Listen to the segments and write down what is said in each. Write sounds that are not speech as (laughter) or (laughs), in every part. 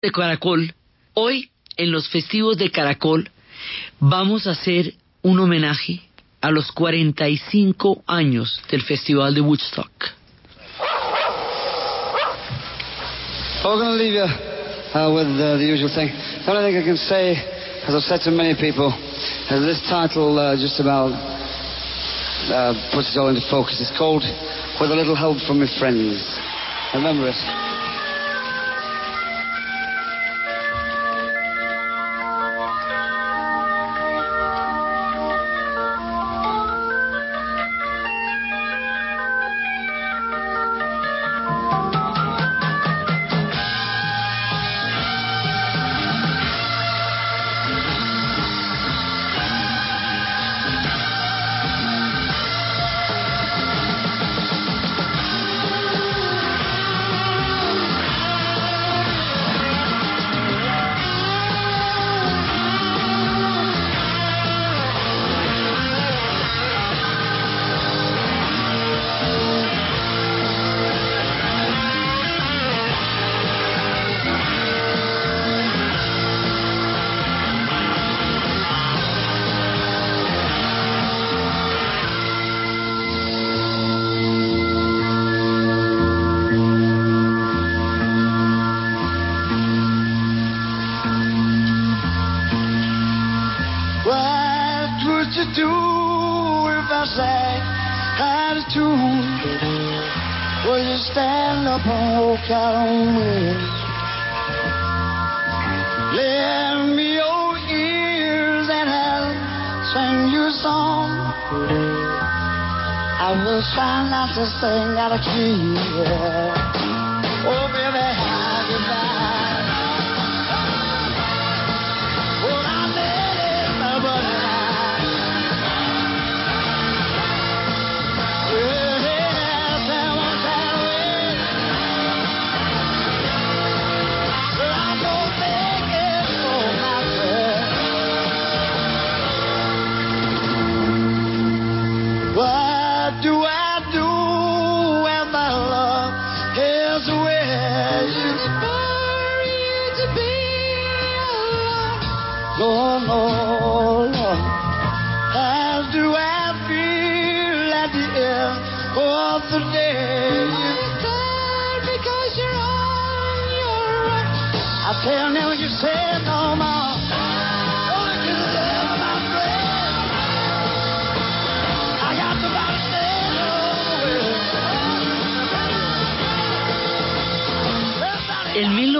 de Caracol, hoy en los festivos de Caracol vamos a hacer un homenaje a los 45 años del Festival de Woodstock. I'm going to leave you uh, with uh, the usual thing. The only thing I can say, as I've said to many people, is this title uh, just about uh, puts it all into focus. It's called With a Little Help from My Friends. Remember it. You do if I sang out of tune? Will you stand up and walk out on me? Lend me your ears and I'll sing you a song. I will try not to sing out of key. Oh,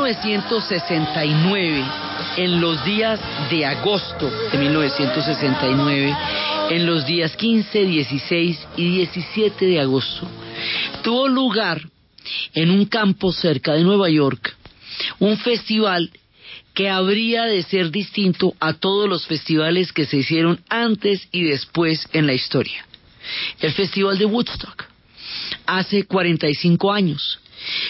1969, en los días de agosto de 1969, en los días 15, 16 y 17 de agosto, tuvo lugar en un campo cerca de Nueva York un festival que habría de ser distinto a todos los festivales que se hicieron antes y después en la historia. El Festival de Woodstock, hace 45 años.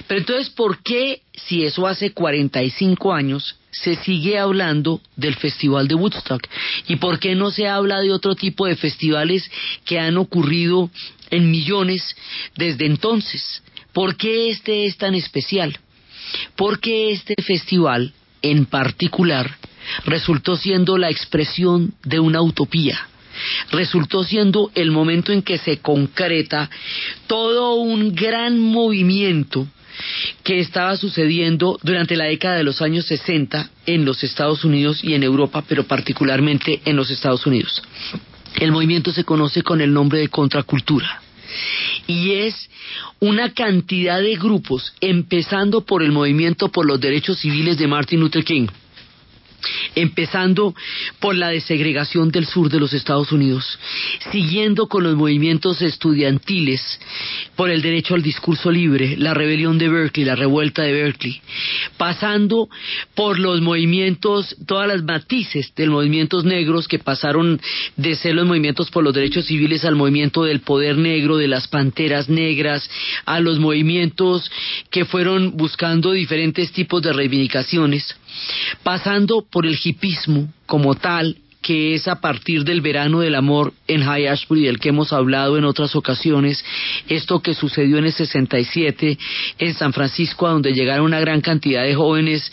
Pero entonces, ¿por qué, si eso hace 45 años, se sigue hablando del Festival de Woodstock? ¿Y por qué no se habla de otro tipo de festivales que han ocurrido en millones desde entonces? ¿Por qué este es tan especial? Porque este festival, en particular, resultó siendo la expresión de una utopía resultó siendo el momento en que se concreta todo un gran movimiento que estaba sucediendo durante la década de los años 60 en los Estados Unidos y en Europa, pero particularmente en los Estados Unidos. El movimiento se conoce con el nombre de contracultura y es una cantidad de grupos, empezando por el movimiento por los derechos civiles de Martin Luther King, empezando por la desegregación del sur de los Estados Unidos, siguiendo con los movimientos estudiantiles por el derecho al discurso libre, la rebelión de Berkeley, la revuelta de Berkeley, pasando por los movimientos, todas las matices de los movimientos negros que pasaron de ser los movimientos por los derechos civiles al movimiento del poder negro, de las panteras negras, a los movimientos que fueron buscando diferentes tipos de reivindicaciones, pasando por el hipismo como tal, que es a partir del verano del amor en High Ashbury, del que hemos hablado en otras ocasiones, esto que sucedió en el 67 en San Francisco, a donde llegaron una gran cantidad de jóvenes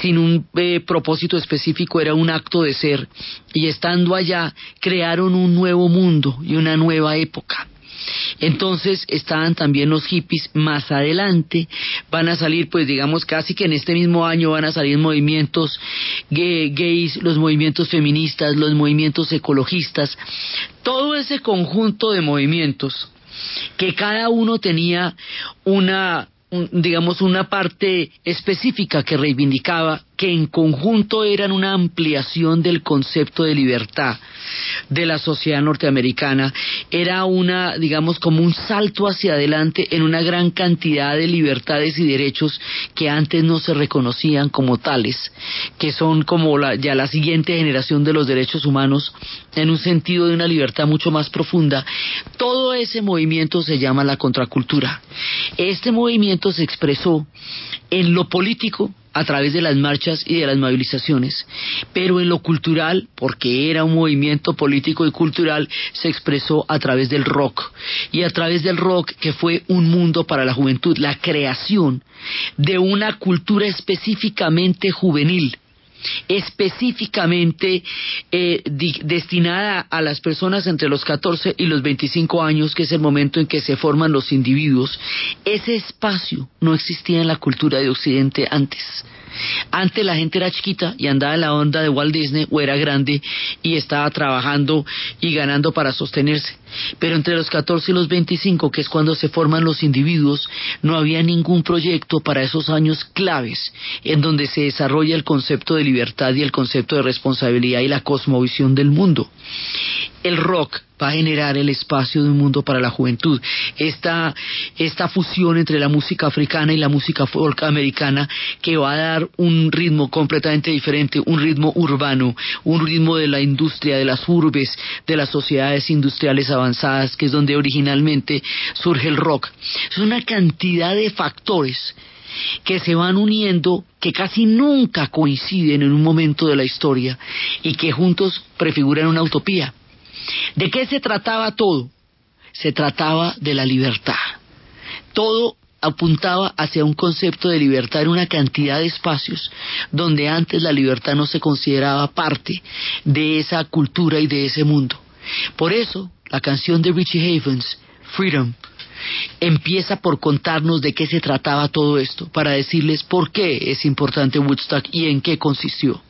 sin un eh, propósito específico, era un acto de ser, y estando allá crearon un nuevo mundo y una nueva época. Entonces estaban también los hippies. Más adelante, van a salir pues digamos casi que en este mismo año van a salir movimientos gays, los movimientos feministas, los movimientos ecologistas, todo ese conjunto de movimientos que cada uno tenía una digamos, una parte específica que reivindicaba que en conjunto eran una ampliación del concepto de libertad de la sociedad norteamericana, era una, digamos, como un salto hacia adelante en una gran cantidad de libertades y derechos que antes no se reconocían como tales, que son como la, ya la siguiente generación de los derechos humanos en un sentido de una libertad mucho más profunda. Todo ese movimiento se llama la contracultura. Este movimiento se expresó en lo político a través de las marchas y de las movilizaciones, pero en lo cultural, porque era un movimiento político y cultural, se expresó a través del rock. Y a través del rock que fue un mundo para la juventud, la creación de una cultura específicamente juvenil específicamente eh, destinada a las personas entre los 14 y los 25 años, que es el momento en que se forman los individuos, ese espacio no existía en la cultura de Occidente antes. Antes la gente era chiquita y andaba en la onda de Walt Disney o era grande y estaba trabajando y ganando para sostenerse. Pero entre los 14 y los 25, que es cuando se forman los individuos, no había ningún proyecto para esos años claves en donde se desarrolla el concepto de libertad y el concepto de responsabilidad y la cosmovisión del mundo. El rock va a generar el espacio de un mundo para la juventud. Esta, esta fusión entre la música africana y la música folk americana que va a dar un ritmo completamente diferente, un ritmo urbano, un ritmo de la industria, de las urbes, de las sociedades industriales avanzadas, que es donde originalmente surge el rock. Es una cantidad de factores que se van uniendo, que casi nunca coinciden en un momento de la historia y que juntos prefiguran una utopía. ¿De qué se trataba todo? Se trataba de la libertad. Todo apuntaba hacia un concepto de libertad en una cantidad de espacios donde antes la libertad no se consideraba parte de esa cultura y de ese mundo. Por eso, la canción de Richie Havens, Freedom, empieza por contarnos de qué se trataba todo esto, para decirles por qué es importante Woodstock y en qué consistió.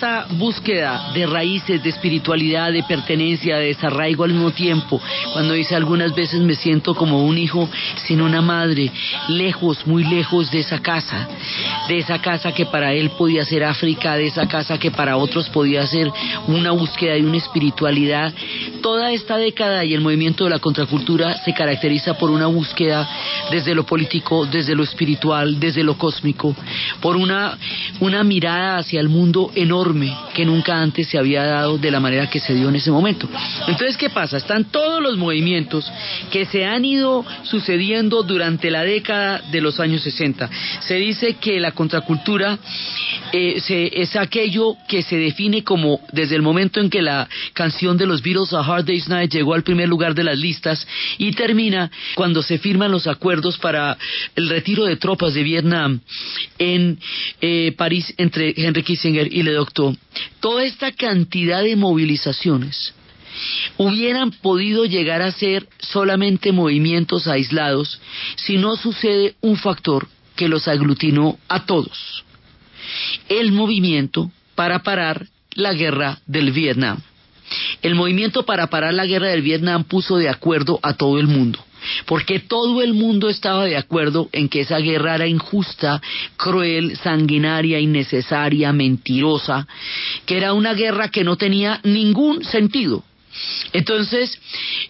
Esta búsqueda de raíces, de espiritualidad, de pertenencia, de desarraigo al mismo tiempo, cuando dice algunas veces me siento como un hijo sin una madre, lejos, muy lejos de esa casa, de esa casa que para él podía ser África, de esa casa que para otros podía ser una búsqueda de una espiritualidad. Toda esta década y el movimiento de la contracultura se caracteriza por una búsqueda desde lo político, desde lo espiritual, desde lo cósmico, por una, una mirada hacia el mundo enorme que nunca antes se había dado de la manera que se dio en ese momento. Entonces, ¿qué pasa? Están todos los movimientos que se han ido sucediendo durante la década de los años 60. Se dice que la contracultura eh, es aquello que se define como desde el momento en que la canción de los Beatles Hard Day's Night llegó al primer lugar de las listas y termina cuando se firman los acuerdos para el retiro de tropas de Vietnam en eh, París entre Henry Kissinger y Le Doctor. Toda esta cantidad de movilizaciones hubieran podido llegar a ser solamente movimientos aislados si no sucede un factor que los aglutinó a todos. El movimiento para parar la guerra del Vietnam. El movimiento para parar la guerra del Vietnam puso de acuerdo a todo el mundo porque todo el mundo estaba de acuerdo en que esa guerra era injusta, cruel, sanguinaria, innecesaria, mentirosa, que era una guerra que no tenía ningún sentido. Entonces,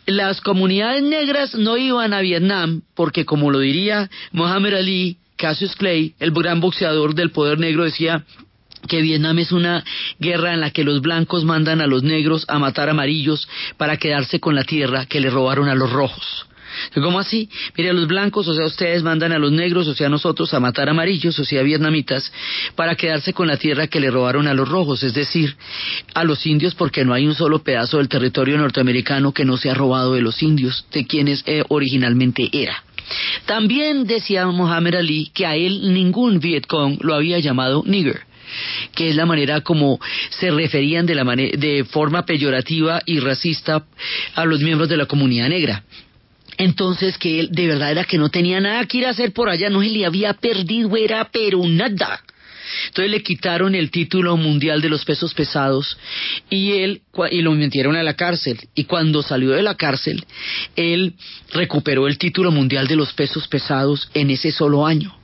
las comunidades negras no iban a Vietnam porque, como lo diría Muhammad Ali, Cassius Clay, el gran boxeador del poder negro, decía que Vietnam es una guerra en la que los blancos mandan a los negros a matar amarillos para quedarse con la tierra que le robaron a los rojos. ¿Cómo así? Mire, a los blancos, o sea, ustedes mandan a los negros, o sea, a nosotros, a matar amarillos, o sea, vietnamitas, para quedarse con la tierra que le robaron a los rojos, es decir, a los indios, porque no hay un solo pedazo del territorio norteamericano que no se ha robado de los indios, de quienes eh, originalmente era. También decía Muhammad Ali que a él ningún Vietcong lo había llamado nigger que es la manera como se referían de, la de forma peyorativa y racista a los miembros de la comunidad negra. Entonces que él de verdad era que no tenía nada que ir a hacer por allá, no se le había perdido, era pero nada. Entonces le quitaron el título mundial de los pesos pesados y él y lo metieron a la cárcel y cuando salió de la cárcel él recuperó el título mundial de los pesos pesados en ese solo año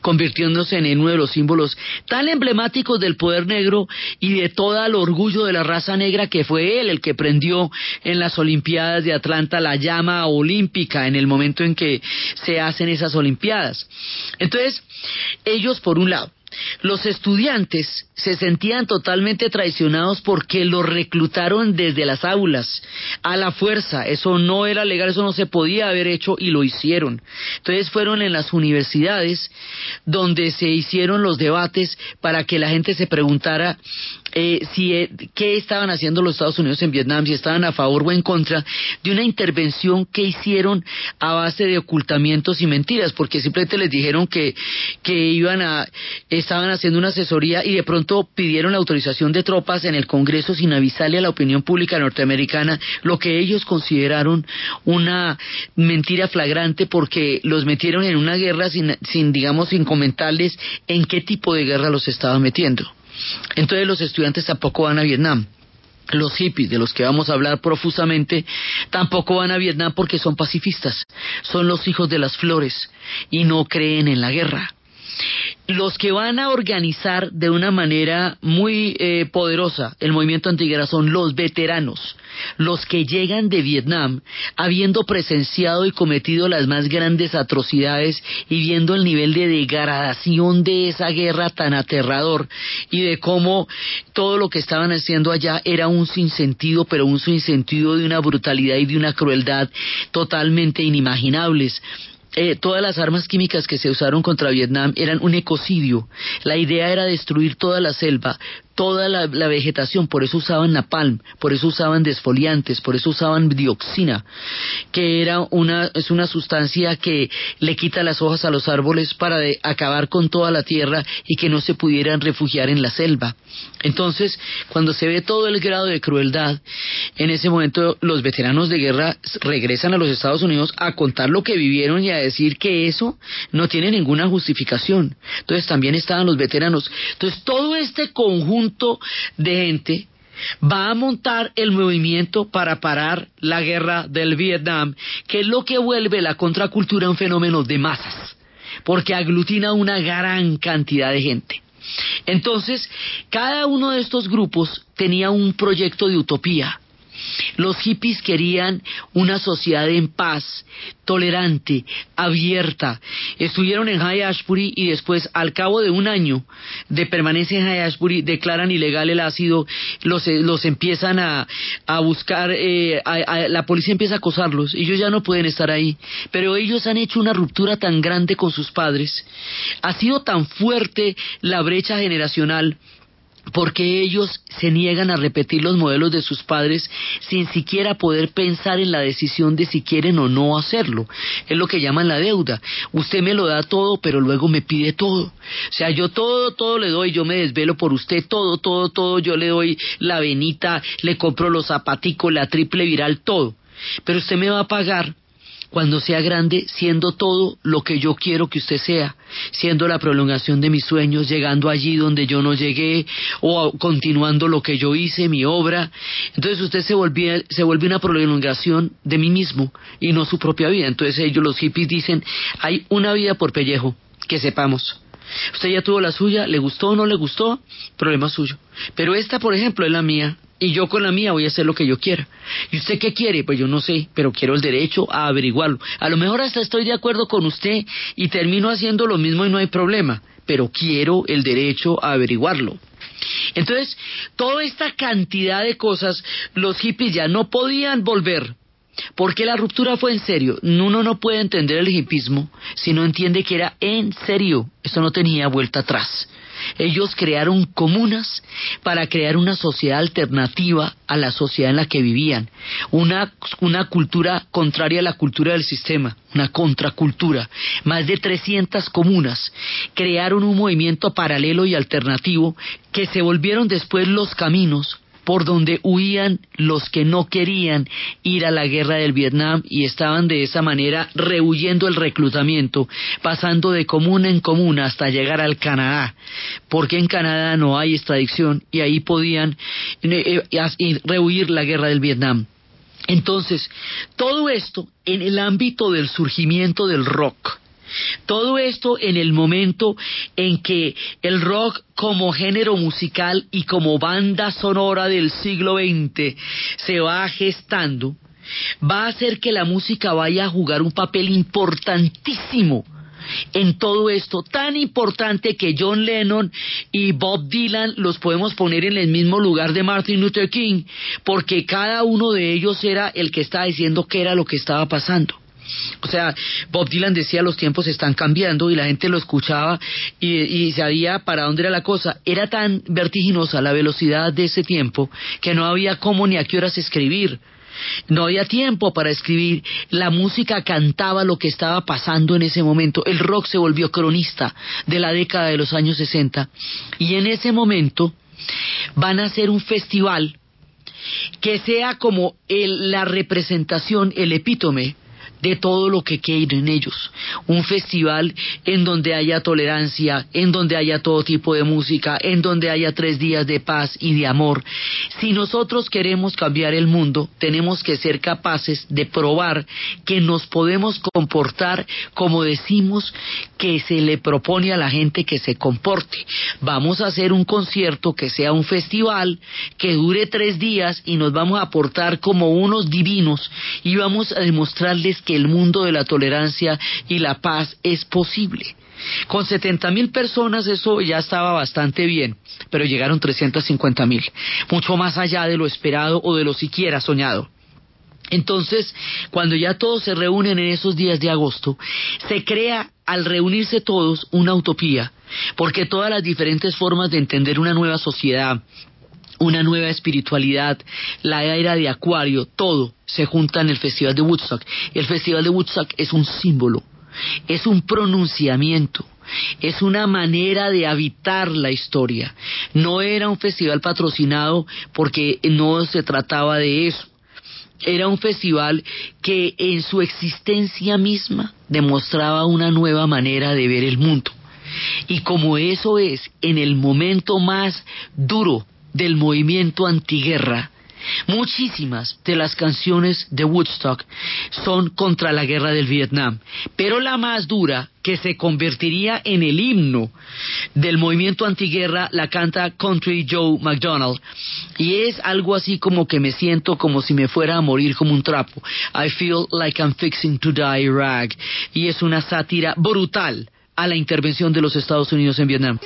convirtiéndose en uno de los símbolos tan emblemáticos del poder negro y de todo el orgullo de la raza negra que fue él el que prendió en las Olimpiadas de Atlanta la llama olímpica en el momento en que se hacen esas Olimpiadas. Entonces, ellos por un lado, los estudiantes se sentían totalmente traicionados porque los reclutaron desde las aulas a la fuerza. Eso no era legal, eso no se podía haber hecho y lo hicieron. Entonces fueron en las universidades donde se hicieron los debates para que la gente se preguntara eh, si, eh, qué estaban haciendo los Estados Unidos en Vietnam, si estaban a favor o en contra de una intervención que hicieron a base de ocultamientos y mentiras, porque simplemente les dijeron que, que iban a, estaban haciendo una asesoría y de pronto pidieron la autorización de tropas en el Congreso sin avisarle a la opinión pública norteamericana lo que ellos consideraron una mentira flagrante porque los metieron en una guerra sin, sin digamos, sin comentarles en qué tipo de guerra los estaban metiendo. Entonces los estudiantes tampoco van a Vietnam. Los hippies, de los que vamos a hablar profusamente, tampoco van a Vietnam porque son pacifistas. Son los hijos de las flores y no creen en la guerra los que van a organizar de una manera muy eh, poderosa el movimiento antiguera son los veteranos, los que llegan de Vietnam habiendo presenciado y cometido las más grandes atrocidades y viendo el nivel de degradación de esa guerra tan aterrador y de cómo todo lo que estaban haciendo allá era un sinsentido, pero un sinsentido de una brutalidad y de una crueldad totalmente inimaginables. Eh, todas las armas químicas que se usaron contra Vietnam eran un ecocidio. La idea era destruir toda la selva, toda la, vegetación, por eso usaban napalm, por eso usaban desfoliantes, por eso usaban dioxina, que era una, es una sustancia que le quita las hojas a los árboles para acabar con toda la tierra y que no se pudieran refugiar en la selva. Entonces, cuando se ve todo el grado de crueldad, en ese momento los veteranos de guerra regresan a los Estados Unidos a contar lo que vivieron y a decir que eso no tiene ninguna justificación. Entonces también estaban los veteranos. Entonces todo este conjunto de gente va a montar el movimiento para parar la guerra del Vietnam, que es lo que vuelve la contracultura un fenómeno de masas, porque aglutina una gran cantidad de gente. Entonces, cada uno de estos grupos tenía un proyecto de utopía. Los hippies querían una sociedad en paz, tolerante, abierta. Estuvieron en High Ashbury y después, al cabo de un año de permanencia en High Ashbury, declaran ilegal el ácido, los, eh, los empiezan a, a buscar, eh, a- a- la policía empieza a acosarlos, ellos ya no pueden estar ahí. Pero ellos han hecho una ruptura tan grande con sus padres, ha sido tan fuerte la brecha generacional porque ellos se niegan a repetir los modelos de sus padres sin siquiera poder pensar en la decisión de si quieren o no hacerlo. Es lo que llaman la deuda. Usted me lo da todo, pero luego me pide todo. O sea, yo todo, todo le doy, yo me desvelo por usted, todo, todo, todo, yo le doy la venita, le compro los zapaticos, la triple viral, todo. Pero usted me va a pagar cuando sea grande, siendo todo lo que yo quiero que usted sea, siendo la prolongación de mis sueños, llegando allí donde yo no llegué, o continuando lo que yo hice, mi obra. Entonces usted se volvía, se vuelve una prolongación de mí mismo y no su propia vida. Entonces ellos, los hippies, dicen, hay una vida por pellejo, que sepamos. Usted ya tuvo la suya, le gustó o no le gustó, problema suyo. Pero esta, por ejemplo, es la mía. Y yo con la mía voy a hacer lo que yo quiera. ¿Y usted qué quiere? Pues yo no sé, pero quiero el derecho a averiguarlo. A lo mejor hasta estoy de acuerdo con usted y termino haciendo lo mismo y no hay problema, pero quiero el derecho a averiguarlo. Entonces, toda esta cantidad de cosas, los hippies ya no podían volver porque la ruptura fue en serio. Uno no puede entender el hipismo si no entiende que era en serio. Esto no tenía vuelta atrás. Ellos crearon comunas para crear una sociedad alternativa a la sociedad en la que vivían. Una, una cultura contraria a la cultura del sistema, una contracultura. Más de 300 comunas crearon un movimiento paralelo y alternativo que se volvieron después los caminos por donde huían los que no querían ir a la guerra del Vietnam y estaban de esa manera rehuyendo el reclutamiento, pasando de comuna en comuna hasta llegar al Canadá, porque en Canadá no hay extradición y ahí podían eh, eh, rehuir la guerra del Vietnam. Entonces, todo esto en el ámbito del surgimiento del rock. Todo esto en el momento en que el rock como género musical y como banda sonora del siglo XX se va gestando, va a hacer que la música vaya a jugar un papel importantísimo en todo esto, tan importante que John Lennon y Bob Dylan los podemos poner en el mismo lugar de Martin Luther King, porque cada uno de ellos era el que estaba diciendo qué era lo que estaba pasando. O sea, Bob Dylan decía los tiempos están cambiando y la gente lo escuchaba y, y, sabía para dónde era la cosa. Era tan vertiginosa la velocidad de ese tiempo que no había cómo ni a qué horas escribir. No había tiempo para escribir. La música cantaba lo que estaba pasando en ese momento. El rock se volvió cronista de la década de los años 60. Y en ese momento van a hacer un festival que sea como el, la representación, el epítome de todo lo que quieren ellos. Un festival en donde haya tolerancia, en donde haya todo tipo de música, en donde haya tres días de paz y de amor. Si nosotros queremos cambiar el mundo, tenemos que ser capaces de probar que nos podemos comportar como decimos que se le propone a la gente que se comporte. Vamos a hacer un concierto que sea un festival, que dure tres días y nos vamos a portar como unos divinos y vamos a demostrarles que el mundo de la tolerancia y la paz es posible. Con 70 mil personas eso ya estaba bastante bien, pero llegaron 350 mil, mucho más allá de lo esperado o de lo siquiera soñado. Entonces, cuando ya todos se reúnen en esos días de agosto, se crea al reunirse todos una utopía, porque todas las diferentes formas de entender una nueva sociedad, una nueva espiritualidad, la era de Acuario, todo se junta en el Festival de Woodstock. El Festival de Woodstock es un símbolo, es un pronunciamiento, es una manera de habitar la historia. No era un festival patrocinado porque no se trataba de eso. Era un festival que en su existencia misma demostraba una nueva manera de ver el mundo. Y como eso es en el momento más duro del movimiento antiguerra, Muchísimas de las canciones de Woodstock son contra la guerra del Vietnam, pero la más dura, que se convertiría en el himno del movimiento antiguerra, la canta Country Joe McDonald. Y es algo así como que me siento como si me fuera a morir como un trapo. I feel like I'm fixing to die rag. Y es una sátira brutal a la intervención de los Estados Unidos en Vietnam.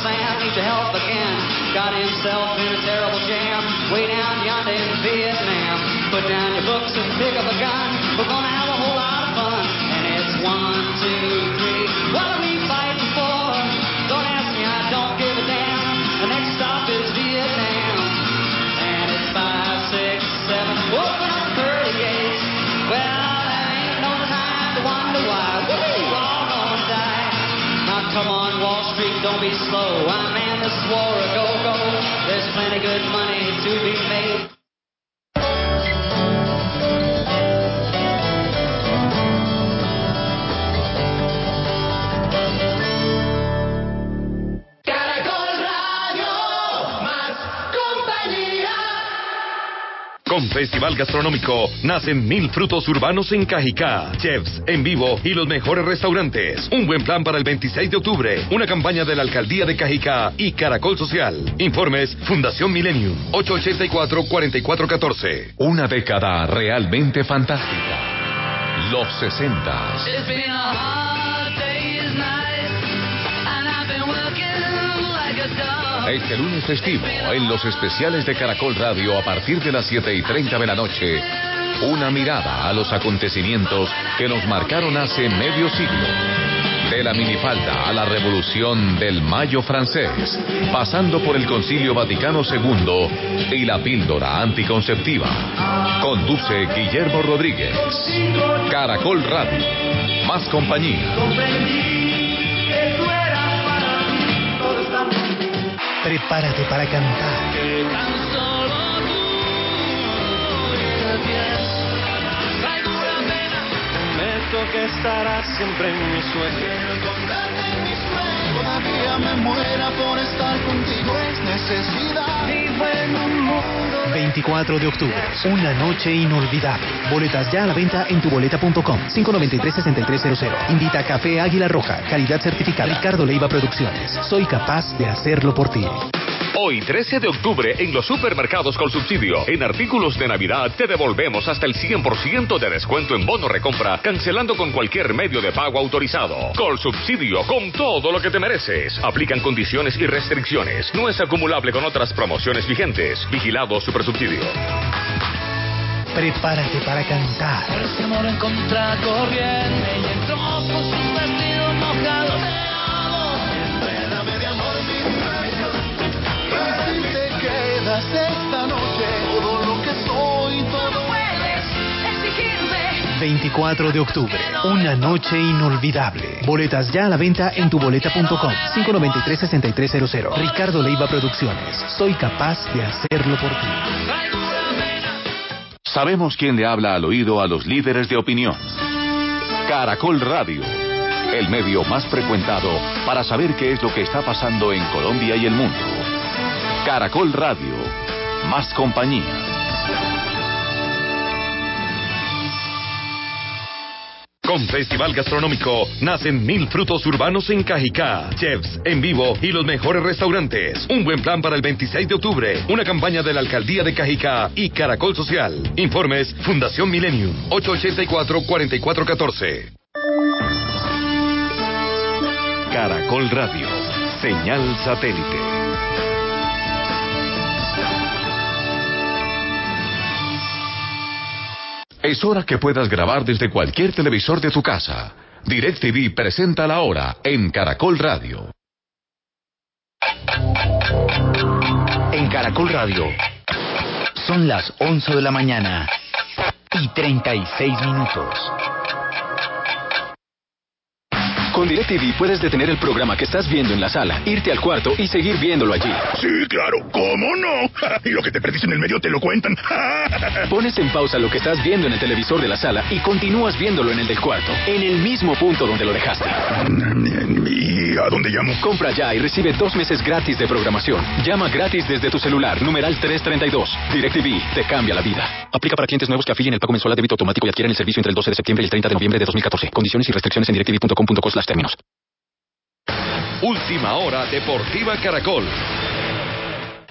Sam need your help again. Got himself in a terrible jam, way down yonder in Vietnam. Put down your books and pick up a gun. We're gonna have a whole lot of fun. And it's one, two, three. Be slow. I man this war a go-go. There's plenty good money to be made. Festival Gastronómico nacen mil frutos urbanos en Cajicá, chefs en vivo y los mejores restaurantes. Un buen plan para el 26 de octubre. Una campaña de la Alcaldía de Cajicá y Caracol Social. Informes Fundación Millennium 884-4414. Una década realmente fantástica. Los 60. Este lunes festivo, en los especiales de Caracol Radio a partir de las 7 y 30 de la noche, una mirada a los acontecimientos que nos marcaron hace medio siglo. De la minifalda a la revolución del Mayo francés, pasando por el Concilio Vaticano II y la píldora anticonceptiva. Conduce Guillermo Rodríguez. Caracol Radio. Más compañía. Prepárate para cantar. Que estarás siempre en mi sueño. Todavía me muera por estar contigo. Es necesidad. Vivo en un mundo. 24 de octubre, una noche inolvidable. Boletas ya a la venta en tuboleta.com. 593-6300. Invita a Café Águila Roja, calidad certificada. Ricardo Leiva Producciones. Soy capaz de hacerlo por ti. Hoy, 13 de octubre, en los supermercados con subsidio, en artículos de Navidad, te devolvemos hasta el 100% de descuento en bono recompra, cancelando con cualquier medio de pago autorizado. Con subsidio, con todo lo que te mereces. Aplican condiciones y restricciones. No es acumulable con otras promociones vigentes. Vigilado Supersubsidio. Prepárate para cantar. Ese amor en contracorriente y entró con sus vestidos mojados. Te amo. Enrédame de amor. Y si te quedas esta noche, todo lo que soy, todo puedes exigirme. 24 de octubre, una noche inolvidable. Boletas ya a la venta en tuboleta.com. 593-6300. Ricardo Leiva Producciones. Soy capaz de hacerlo por ti. Sabemos quién le habla al oído a los líderes de opinión. Caracol Radio, el medio más frecuentado para saber qué es lo que está pasando en Colombia y el mundo. Caracol Radio, más compañía. Con Festival Gastronómico nacen mil frutos urbanos en Cajicá, chefs en vivo y los mejores restaurantes. Un buen plan para el 26 de octubre. Una campaña de la Alcaldía de Cajicá y Caracol Social. Informes Fundación Millennium 884-4414. Caracol Radio, señal satélite. Es hora que puedas grabar desde cualquier televisor de tu casa. DirecTV presenta la hora en Caracol Radio. En Caracol Radio. Son las 11 de la mañana y 36 minutos. Con DirecTV puedes detener el programa que estás viendo en la sala, irte al cuarto y seguir viéndolo allí. Sí, claro, ¿cómo no? (laughs) y lo que te perdiste en el medio te lo cuentan. (laughs) Pones en pausa lo que estás viendo en el televisor de la sala y continúas viéndolo en el del cuarto, en el mismo punto donde lo dejaste. ¿Y a dónde llamo? Compra ya y recibe dos meses gratis de programación. Llama gratis desde tu celular, numeral 332. DirecTV te cambia la vida. Aplica para clientes nuevos que afilien el pago mensual a débito automático y adquieren el servicio entre el 12 de septiembre y el 30 de noviembre de 2014. Condiciones y restricciones en directv.com.co Última hora Deportiva Caracol.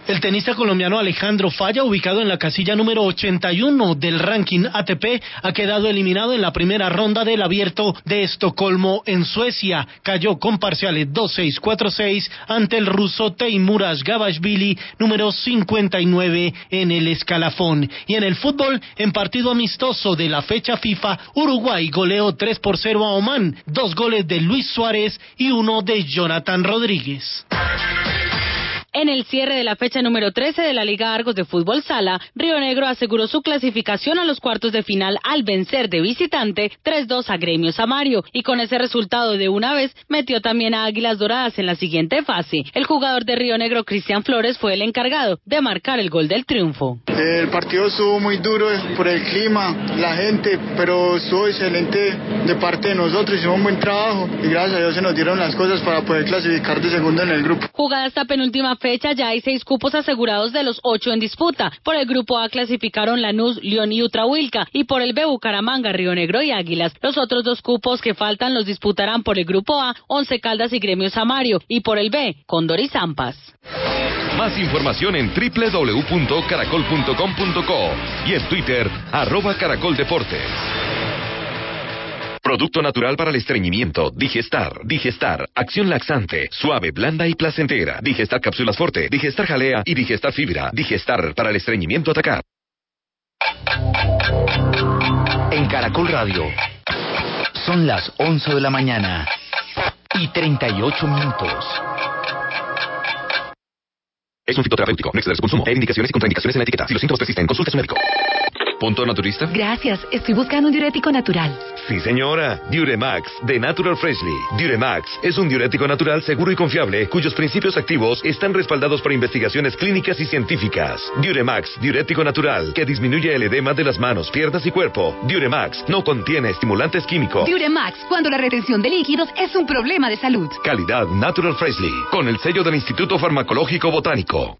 El tenista colombiano Alejandro Falla, ubicado en la casilla número 81 del ranking ATP, ha quedado eliminado en la primera ronda del abierto de Estocolmo en Suecia. Cayó con parciales 2-6, 4-6 ante el ruso Teimuras Gabashvili, número 59 en el escalafón. Y en el fútbol, en partido amistoso de la fecha FIFA, Uruguay goleó 3 por 0 a Oman, dos goles de Luis Suárez y uno de Jonathan Rodríguez. En el cierre de la fecha número 13 de la Liga Argos de Fútbol Sala, Río Negro aseguró su clasificación a los cuartos de final al vencer de visitante 3-2 a Gremio Samario y con ese resultado de una vez metió también a Águilas Doradas en la siguiente fase. El jugador de Río Negro, Cristian Flores, fue el encargado de marcar el gol del triunfo. El partido estuvo muy duro por el clima, la gente, pero estuvo excelente de parte de nosotros, hicimos un buen trabajo y gracias a Dios se nos dieron las cosas para poder clasificar de segundo en el grupo. Jugada esta penúltima fecha ya hay seis cupos asegurados de los ocho en disputa. Por el grupo A clasificaron Lanús, León y Utrahuilca y por el B Bucaramanga, Río Negro y Águilas. Los otros dos cupos que faltan los disputarán por el grupo A, Once Caldas y Gremio Samario y por el B, Condor y Zampas. Más información en www.caracol.com.co y en Twitter, arroba Caracol Deportes. Producto natural para el estreñimiento. Digestar. Digestar. Acción laxante. Suave, blanda y placentera. Digestar cápsulas fuerte. Digestar jalea y digestar fibra. Digestar para el estreñimiento atacar. En Caracol Radio. Son las 11 de la mañana y 38 minutos. Es un fitoterapéutico. No exceder su consumo. Hay indicaciones y contraindicaciones en la etiqueta. Si los síntomas persisten, consulte a su médico. ¿Punto naturista? Gracias. Estoy buscando un diurético natural. Sí, señora. Diuremax, de Natural Freshly. Diuremax es un diurético natural seguro y confiable, cuyos principios activos están respaldados por investigaciones clínicas y científicas. Diuremax, diurético natural, que disminuye el edema de las manos, piernas y cuerpo. Diuremax no contiene estimulantes químicos. Diuremax, cuando la retención de líquidos es un problema de salud. Calidad Natural Freshly, con el sello del Instituto Farmacológico Botánico.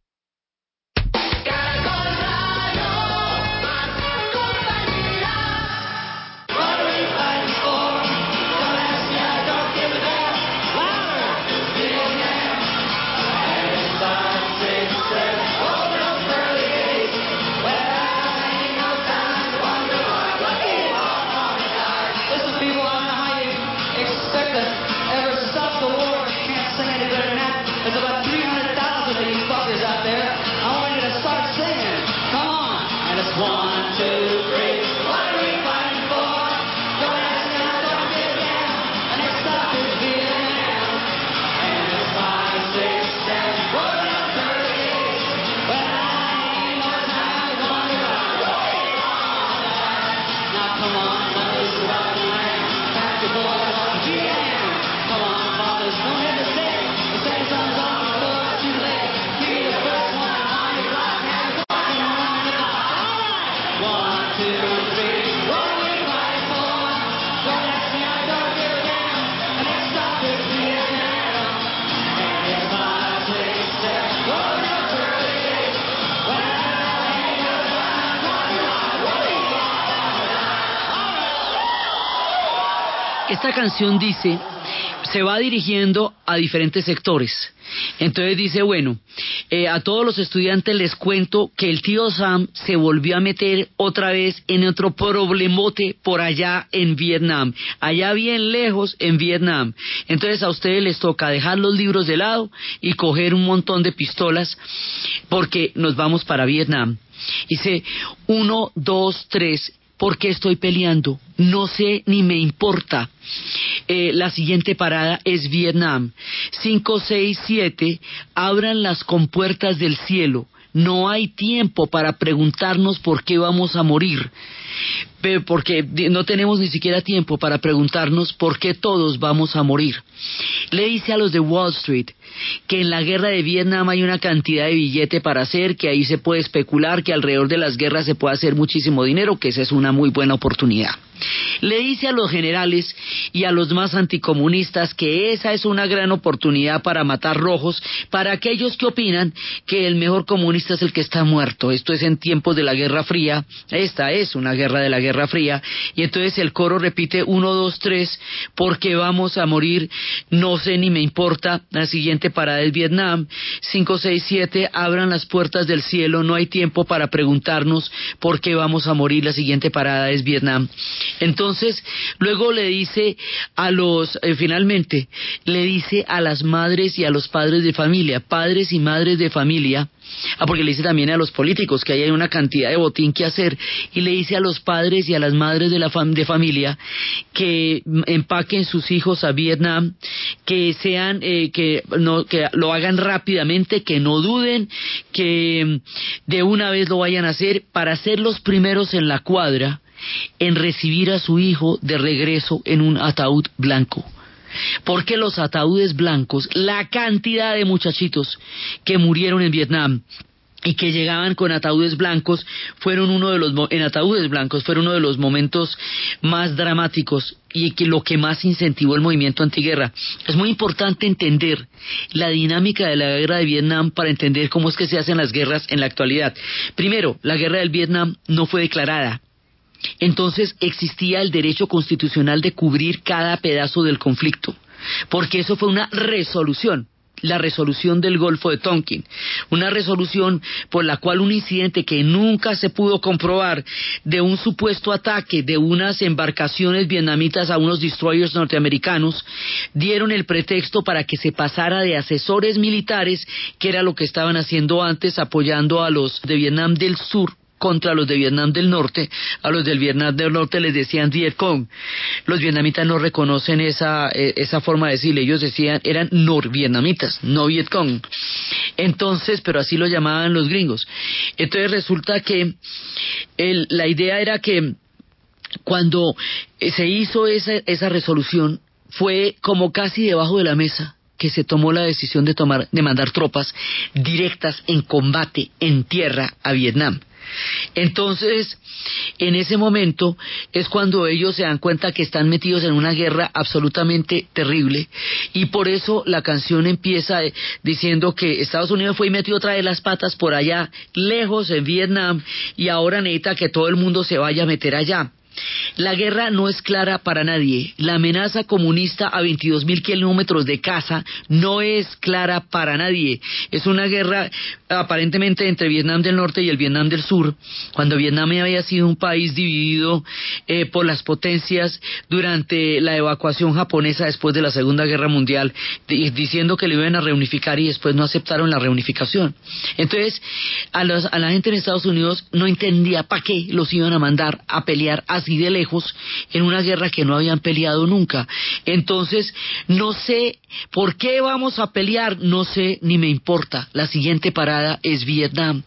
Esta canción dice, se va dirigiendo a diferentes sectores. Entonces dice, bueno, eh, a todos los estudiantes les cuento que el tío Sam se volvió a meter otra vez en otro problemote por allá en Vietnam, allá bien lejos en Vietnam. Entonces a ustedes les toca dejar los libros de lado y coger un montón de pistolas porque nos vamos para Vietnam. Dice, uno, dos, tres, ¿Por qué estoy peleando? No sé ni me importa. Eh, la siguiente parada es Vietnam. 5, 6, 7. Abran las compuertas del cielo. no hay tiempo para preguntarnos por qué vamos a morir porque no tenemos ni siquiera tiempo para preguntarnos por qué todos vamos a morir. Le dice a los de Wall Street que en la guerra de Vietnam hay una cantidad de billete para hacer, que ahí se puede especular, que alrededor de las guerras se puede hacer muchísimo dinero, que esa es una muy buena oportunidad. Le dice a los generales y a los más anticomunistas que esa es una gran oportunidad para matar rojos, para aquellos que opinan que el mejor comunista es el que está muerto. Esto es en tiempos de la Guerra Fría, esta es una guerra de la Guerra Fría, y entonces el coro repite uno, dos, tres, porque vamos a morir, no sé ni me importa, la siguiente parada es Vietnam, cinco, seis, siete, abran las puertas del cielo, no hay tiempo para preguntarnos por qué vamos a morir, la siguiente parada es Vietnam. Entonces, luego le dice a los, eh, finalmente, le dice a las madres y a los padres de familia, padres y madres de familia, Ah, porque le dice también a los políticos que hay una cantidad de botín que hacer y le dice a los padres y a las madres de la de familia que empaquen sus hijos a Vietnam, que sean eh, que no que lo hagan rápidamente, que no duden, que de una vez lo vayan a hacer para ser los primeros en la cuadra en recibir a su hijo de regreso en un ataúd blanco. Porque los ataúdes blancos, la cantidad de muchachitos que murieron en Vietnam y que llegaban con ataúdes blancos fueron uno de los en ataúdes blancos fueron uno de los momentos más dramáticos y que lo que más incentivó el movimiento antiguerra. Es muy importante entender la dinámica de la guerra de Vietnam para entender cómo es que se hacen las guerras en la actualidad. Primero, la guerra del Vietnam no fue declarada, entonces existía el derecho constitucional de cubrir cada pedazo del conflicto, porque eso fue una resolución la resolución del Golfo de Tonkin, una resolución por la cual un incidente que nunca se pudo comprobar de un supuesto ataque de unas embarcaciones vietnamitas a unos destroyers norteamericanos dieron el pretexto para que se pasara de asesores militares, que era lo que estaban haciendo antes apoyando a los de Vietnam del Sur contra los de Vietnam del Norte. A los del Vietnam del Norte les decían Vietcong. Los vietnamitas no reconocen esa, eh, esa forma de decirle. Ellos decían, eran norvietnamitas, no Vietcong. Entonces, pero así lo llamaban los gringos. Entonces resulta que el, la idea era que cuando se hizo esa, esa resolución fue como casi debajo de la mesa que se tomó la decisión de tomar de mandar tropas directas en combate en tierra a Vietnam. Entonces, en ese momento es cuando ellos se dan cuenta que están metidos en una guerra absolutamente terrible y por eso la canción empieza diciendo que Estados Unidos fue y metió otra de las patas por allá, lejos en Vietnam y ahora necesita que todo el mundo se vaya a meter allá. La guerra no es clara para nadie. La amenaza comunista a 22 mil kilómetros de casa no es clara para nadie. Es una guerra aparentemente entre Vietnam del Norte y el Vietnam del Sur, cuando Vietnam había sido un país dividido eh, por las potencias durante la evacuación japonesa después de la Segunda Guerra Mundial, diciendo que lo iban a reunificar y después no aceptaron la reunificación. Entonces, a, a la gente en Estados Unidos no entendía para qué los iban a mandar a pelear así de lejos en una guerra que no habían peleado nunca. Entonces, no sé por qué vamos a pelear, no sé ni me importa. La siguiente parada es Vietnam.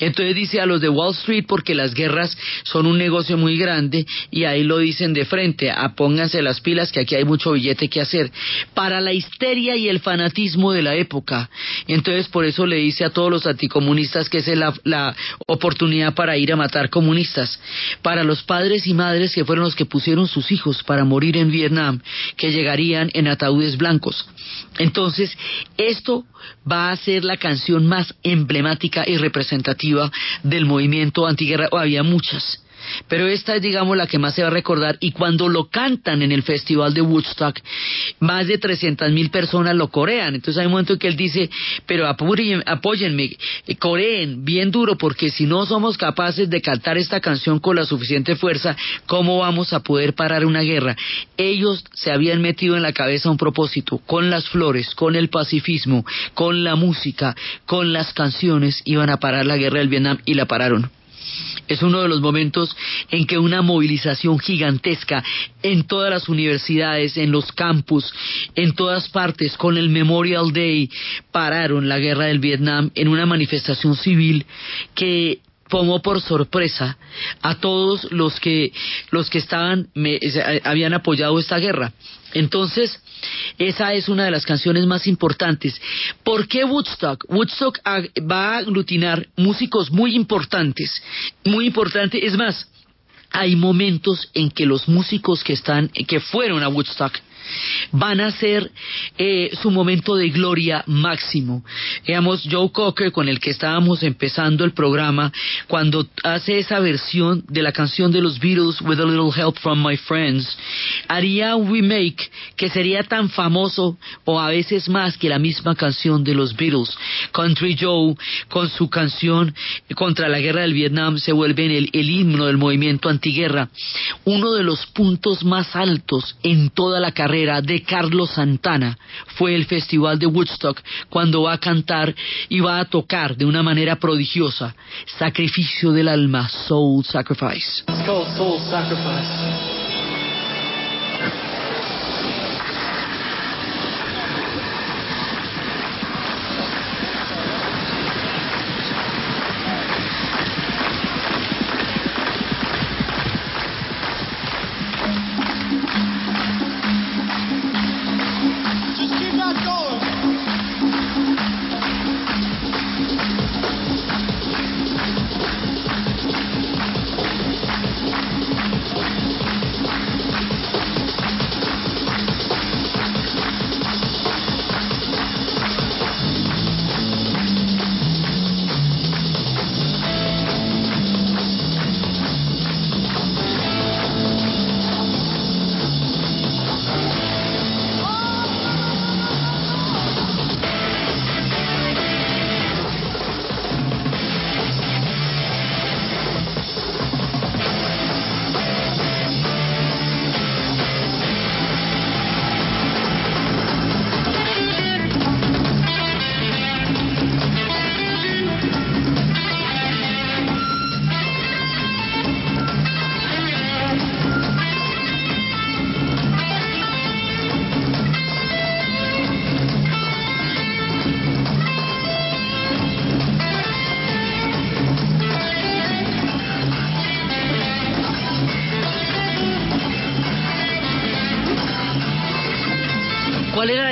Entonces dice a los de Wall Street porque las guerras son un negocio muy grande y ahí lo dicen de frente, apónganse las pilas que aquí hay mucho billete que hacer. Para la histeria y el fanatismo de la época. Entonces por eso le dice a todos los anticomunistas que es la, la oportunidad para ir a matar comunistas. Para los padres y madres que fueron los que pusieron sus hijos para morir en Vietnam, que llegarían en ataúdes blancos. Entonces, esto va a ser la canción más emblemática y representativa del movimiento antiguerra. había muchas, pero esta es, digamos, la que más se va a recordar. Y cuando lo cantan en el Festival de Woodstock, más de 300 mil personas lo corean. Entonces hay un momento en que él dice, pero apóyenme, eh, coreen bien duro, porque si no somos capaces de cantar esta canción con la suficiente fuerza, ¿cómo vamos a poder parar una guerra? Ellos se habían metido en la cabeza un propósito, con las flores, con el pacifismo, con la música, con las canciones, iban a parar la guerra del Vietnam y la pararon. Es uno de los momentos en que una movilización gigantesca en todas las universidades, en los campus, en todas partes, con el Memorial Day, pararon la guerra del Vietnam en una manifestación civil que tomó por sorpresa a todos los que los que estaban me- habían apoyado esta guerra. Entonces, esa es una de las canciones más importantes. ¿Por qué Woodstock? Woodstock va a aglutinar músicos muy importantes, muy importante. Es más, hay momentos en que los músicos que están, que fueron a Woodstock, van a ser eh, su momento de gloria máximo. Digamos, Joe Cocker, con el que estábamos empezando el programa, cuando hace esa versión de la canción de los Beatles, With a Little Help from My Friends, haría un remake que sería tan famoso o a veces más que la misma canción de los Beatles. Country Joe, con su canción contra la guerra del Vietnam, se vuelve el, el himno del movimiento antiguerra. Uno de los puntos más altos en toda la carrera de Carlos Santana. Fue el Festival de Woodstock, cuando va a cantar y va a tocar de una manera prodigiosa. Sacrificio del alma, Soul Sacrifice.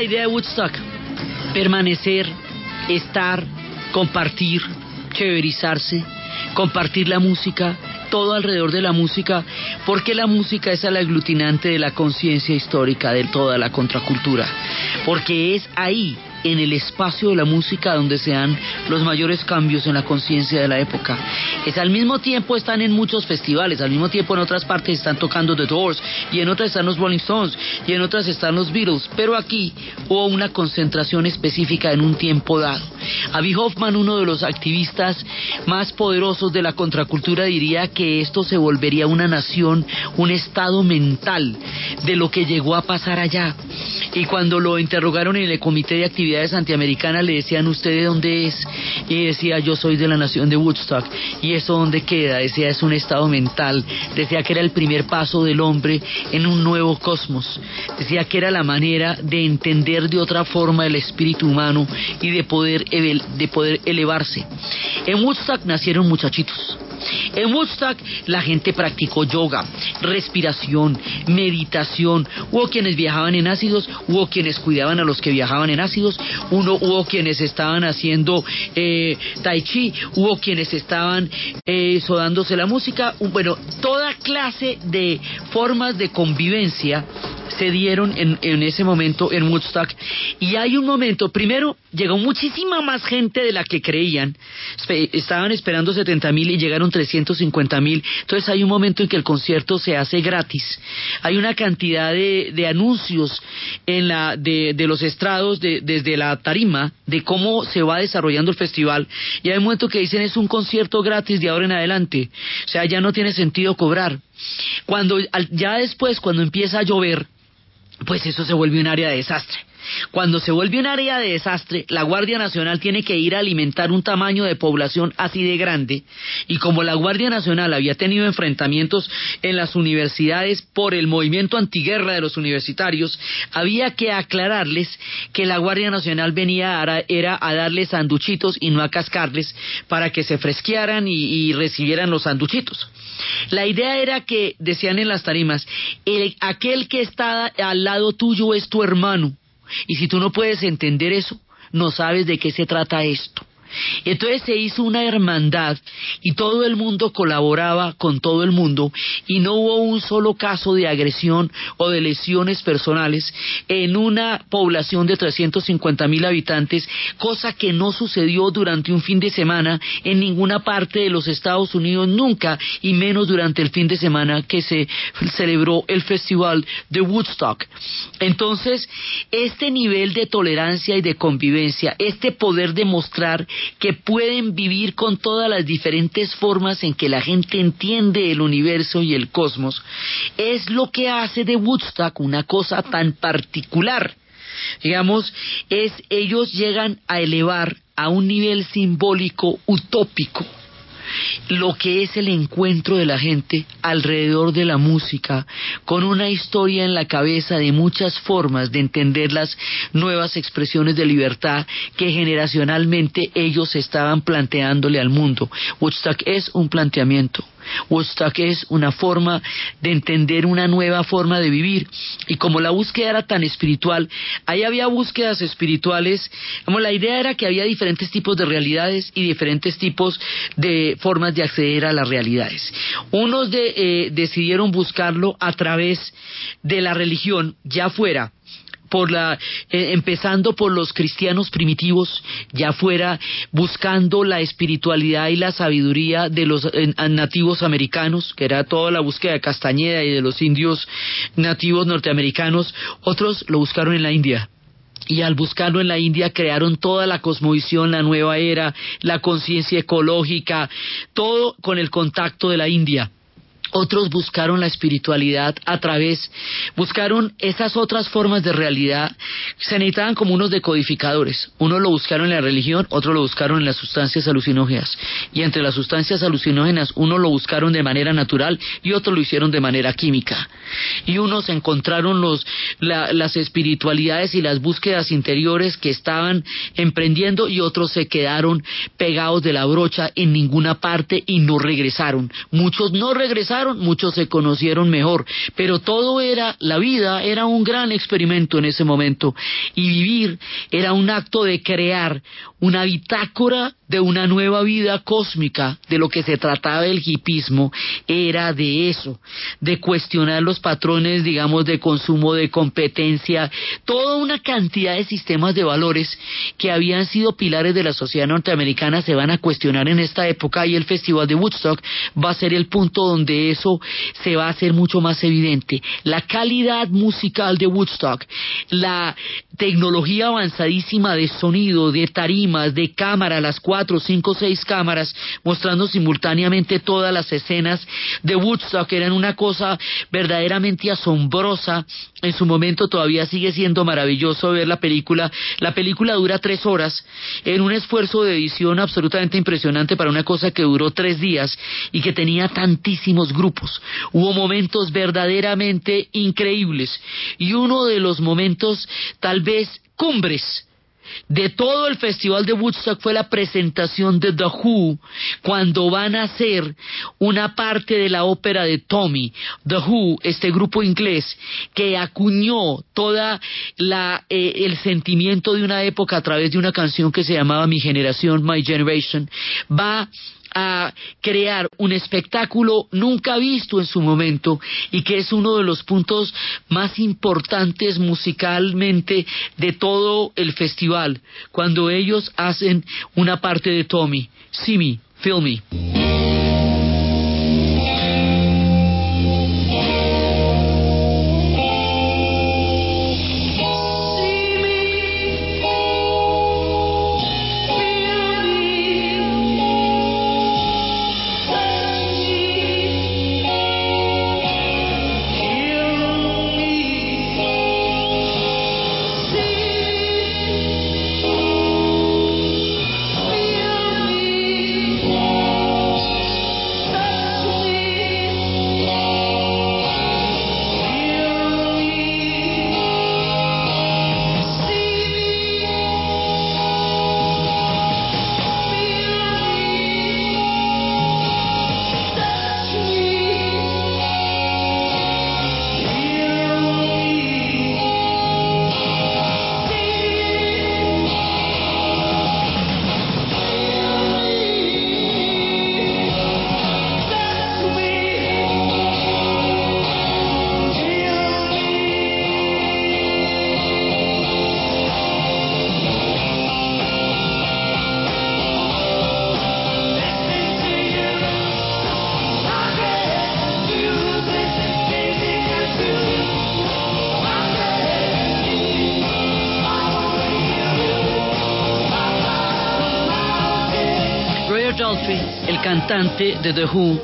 La idea de Woodstock? Permanecer, estar, compartir, chéverizarse, compartir la música, todo alrededor de la música, porque la música es el aglutinante de la conciencia histórica de toda la contracultura, porque es ahí, en el espacio de la música, donde se dan los mayores cambios en la conciencia de la época. Es al mismo tiempo están en muchos festivales, al mismo tiempo en otras partes están tocando The Doors, y en otras están los Rolling Stones, y en otras están los Beatles, pero aquí hubo una concentración específica en un tiempo dado. Avi Hoffman, uno de los activistas más poderosos de la contracultura, diría que esto se volvería una nación, un estado mental de lo que llegó a pasar allá. Y cuando lo interrogaron en el Comité de Actividades Antiamericanas, le decían, ¿usted de dónde es? Y decía, yo soy de la nación de Woodstock. ¿Y eso dónde queda? Decía, es un estado mental. Decía que era el primer paso del hombre en un nuevo cosmos. Decía que era la manera de entender de otra forma el espíritu humano y de poder, de poder elevarse. En Woodstock nacieron muchachitos. En Woodstock la gente practicó yoga, respiración, meditación. Hubo quienes viajaban en ácidos, hubo quienes cuidaban a los que viajaban en ácidos, uno, hubo quienes estaban haciendo eh, tai chi, hubo quienes estaban eh, sodándose la música. Bueno, toda clase de formas de convivencia se dieron en, en ese momento en Woodstock. Y hay un momento, primero, llegó muchísima más gente de la que creían. Estaban esperando 70 mil y llegaron 350 mil. Entonces hay un momento en que el concierto se hace gratis. Hay una cantidad de, anuncios en la, de, los estrados de- desde la tarima de cómo se va desarrollando el festival. Y hay un momento que dicen es un concierto gratis de ahora en adelante. O sea, ya no tiene sentido cobrar. Cuando ya después, cuando empieza a llover, pues eso se vuelve un área de desastre. Cuando se vuelve un área de desastre, la Guardia Nacional tiene que ir a alimentar un tamaño de población así de grande. Y como la Guardia Nacional había tenido enfrentamientos en las universidades por el movimiento antiguerra de los universitarios, había que aclararles que la Guardia Nacional venía a, era a darles sanduchitos y no a cascarles para que se fresquearan y, y recibieran los sanduchitos. La idea era que, decían en las tarimas, el, aquel que está al lado tuyo es tu hermano. Y si tú no puedes entender eso, no sabes de qué se trata esto. Entonces se hizo una hermandad y todo el mundo colaboraba con todo el mundo y no hubo un solo caso de agresión o de lesiones personales en una población de 350 mil habitantes, cosa que no sucedió durante un fin de semana en ninguna parte de los Estados Unidos nunca y menos durante el fin de semana que se celebró el festival de Woodstock. Entonces, este nivel de tolerancia y de convivencia, este poder demostrar que pueden vivir con todas las diferentes formas en que la gente entiende el universo y el cosmos, es lo que hace de Woodstock una cosa tan particular. Digamos, es ellos llegan a elevar a un nivel simbólico utópico lo que es el encuentro de la gente alrededor de la música, con una historia en la cabeza de muchas formas de entender las nuevas expresiones de libertad que generacionalmente ellos estaban planteándole al mundo. Woodstock es un planteamiento. Woodstock es una forma de entender una nueva forma de vivir. Y como la búsqueda era tan espiritual, ahí había búsquedas espirituales. Como la idea era que había diferentes tipos de realidades y diferentes tipos de formas de acceder a las realidades. Unos de, eh, decidieron buscarlo a través de la religión, ya fuera por la eh, empezando por los cristianos primitivos ya fuera buscando la espiritualidad y la sabiduría de los eh, nativos americanos que era toda la búsqueda de Castañeda y de los indios nativos norteamericanos otros lo buscaron en la India y al buscarlo en la India crearon toda la cosmovisión, la nueva era, la conciencia ecológica, todo con el contacto de la India. Otros buscaron la espiritualidad a través, buscaron esas otras formas de realidad, se necesitaban como unos decodificadores. Uno lo buscaron en la religión, otro lo buscaron en las sustancias alucinógenas. Y entre las sustancias alucinógenas, uno lo buscaron de manera natural y otro lo hicieron de manera química. Y unos encontraron las espiritualidades y las búsquedas interiores que estaban emprendiendo y otros se quedaron pegados de la brocha en ninguna parte y no regresaron. Muchos no regresaron, muchos se conocieron mejor, pero todo era, la vida era un gran experimento en ese momento. Y vivir era un acto de crear una bitácora de una nueva vida cósmica, de lo que se trataba el hipismo, era de eso, de cuestionar los patrones, digamos, de consumo, de competencia, toda una cantidad de sistemas de valores que habían sido pilares de la sociedad norteamericana se van a cuestionar en esta época y el Festival de Woodstock va a ser el punto donde eso se va a hacer mucho más evidente. La calidad musical de Woodstock, la tecnología avanzadísima de sonido, de tarimas, de cámara, las cuatro, cinco, seis cámaras, mostrando simultáneamente todas las escenas de Woodstock, eran una cosa verdaderamente asombrosa. En su momento todavía sigue siendo maravilloso ver la película. La película dura tres horas, en un esfuerzo de edición absolutamente impresionante para una cosa que duró tres días y que tenía tantísimos grupos. Hubo momentos verdaderamente increíbles y uno de los momentos tal vez cumbres de todo el festival de Woodstock fue la presentación de The Who cuando van a hacer una parte de la ópera de Tommy. The Who este grupo inglés que acuñó toda la eh, el sentimiento de una época a través de una canción que se llamaba Mi generación My Generation va a crear un espectáculo nunca visto en su momento y que es uno de los puntos más importantes musicalmente de todo el festival cuando ellos hacen una parte de Tommy. See Me, cantante de The Who,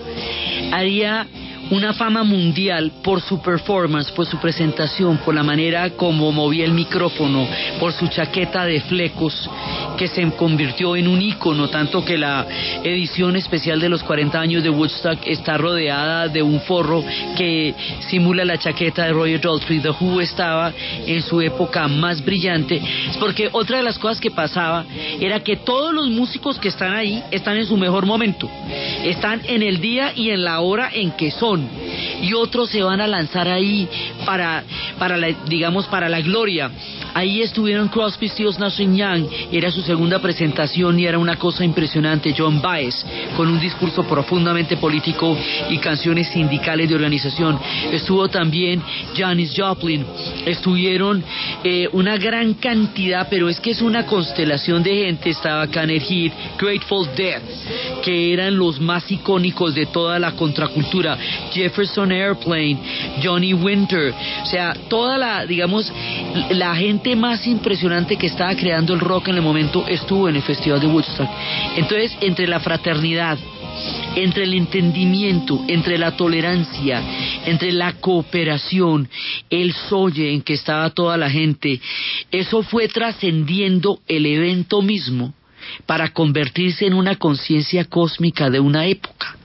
haría una fama mundial por su performance, por su presentación, por la manera como movía el micrófono, por su chaqueta de flecos que se convirtió en un ícono, tanto que la edición especial de los 40 años de Woodstock está rodeada de un forro que simula la chaqueta de Roger Daltrey. The Who estaba en su época más brillante, porque otra de las cosas que pasaba era que todos los músicos que están ahí están en su mejor momento, están en el día y en la hora en que son y otros se van a lanzar ahí para, para la, digamos, para la gloria. Ahí estuvieron Crosby, Stills, Nash Young, era su segunda presentación y era una cosa impresionante. John Baez, con un discurso profundamente político y canciones sindicales de organización. Estuvo también Janis Joplin. Estuvieron eh, una gran cantidad, pero es que es una constelación de gente. Estaba Kenneth Heat, Grateful Dead, que eran los más icónicos de toda la contracultura. Jefferson Airplane, Johnny Winter, o sea, toda la, digamos, la gente más impresionante que estaba creando el rock en el momento estuvo en el Festival de Woodstock. Entonces, entre la fraternidad, entre el entendimiento, entre la tolerancia, entre la cooperación, el soye en que estaba toda la gente, eso fue trascendiendo el evento mismo para convertirse en una conciencia cósmica de una época.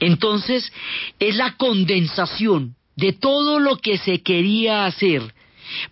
Entonces, es la condensación de todo lo que se quería hacer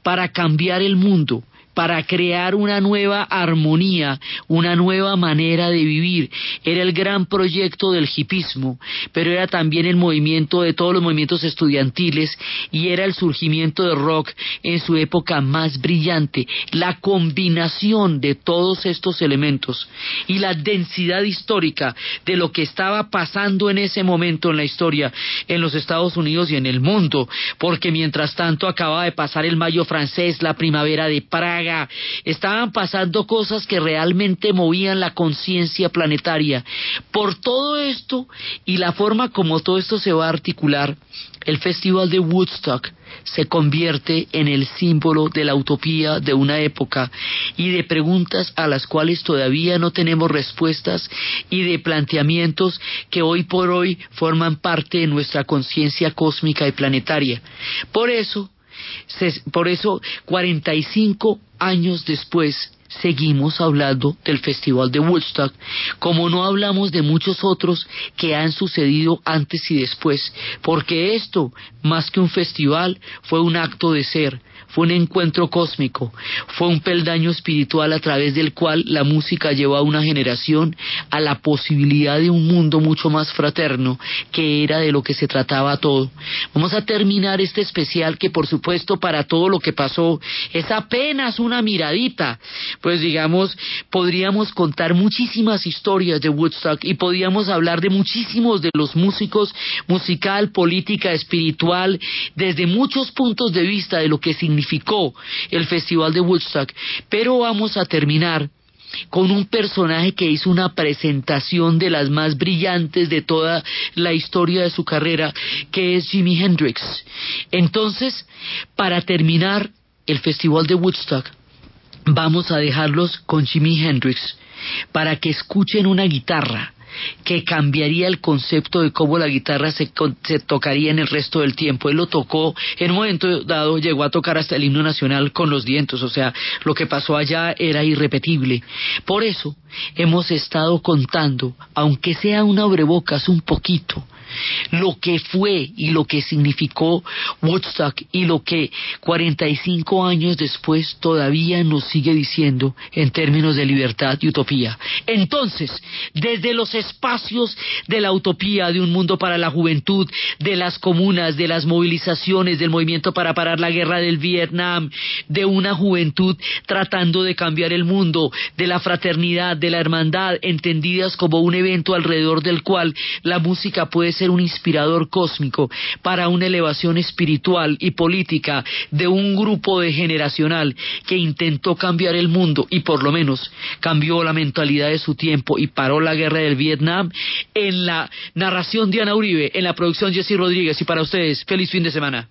para cambiar el mundo, para crear una nueva armonía, una nueva manera de vivir. Era el gran proyecto del hipismo, pero era también el movimiento de todos los movimientos estudiantiles y era el surgimiento del rock en su época más brillante. La combinación de todos estos elementos y la densidad histórica de lo que estaba pasando en ese momento en la historia en los Estados Unidos y en el mundo, porque mientras tanto acababa de pasar el mayo francés, la primavera de Praga, estaban pasando cosas que realmente movían la conciencia planetaria. Por todo esto y la forma como todo esto se va a articular, el Festival de Woodstock se convierte en el símbolo de la utopía de una época y de preguntas a las cuales todavía no tenemos respuestas y de planteamientos que hoy por hoy forman parte de nuestra conciencia cósmica y planetaria. Por eso, por eso, 45 años después, seguimos hablando del Festival de Woodstock, como no hablamos de muchos otros que han sucedido antes y después, porque esto, más que un festival, fue un acto de ser, fue un encuentro cósmico, fue un peldaño espiritual a través del cual la música llevó a una generación a la posibilidad de un mundo mucho más fraterno, que era de lo que se trataba todo. Vamos a terminar este especial que por supuesto para todo lo que pasó es apenas una miradita, pues digamos, podríamos contar muchísimas historias de Woodstock y podríamos hablar de muchísimos de los músicos, musical, política, espiritual, desde muchos puntos de vista de lo que el Festival de Woodstock, pero vamos a terminar con un personaje que hizo una presentación de las más brillantes de toda la historia de su carrera, que es Jimi Hendrix. Entonces, para terminar el Festival de Woodstock, vamos a dejarlos con Jimi Hendrix para que escuchen una guitarra que cambiaría el concepto de cómo la guitarra se, se tocaría en el resto del tiempo. Él lo tocó, en un momento dado llegó a tocar hasta el himno nacional con los dientes, o sea, lo que pasó allá era irrepetible. Por eso hemos estado contando, aunque sea un abrebocas un poquito, lo que fue y lo que significó Woodstock y lo que 45 años después todavía nos sigue diciendo en términos de libertad y utopía. Entonces, desde los espacios de la utopía de un mundo para la juventud, de las comunas, de las movilizaciones, del movimiento para parar la guerra del Vietnam, de una juventud tratando de cambiar el mundo, de la fraternidad, de la hermandad, entendidas como un evento alrededor del cual la música puede ser un inspirador cósmico para una elevación espiritual y política de un grupo de generacional que intentó cambiar el mundo y por lo menos cambió la mentalidad de su tiempo y paró la guerra del Vietnam en la narración de Ana Uribe, en la producción Jesse Rodríguez y para ustedes, feliz fin de semana.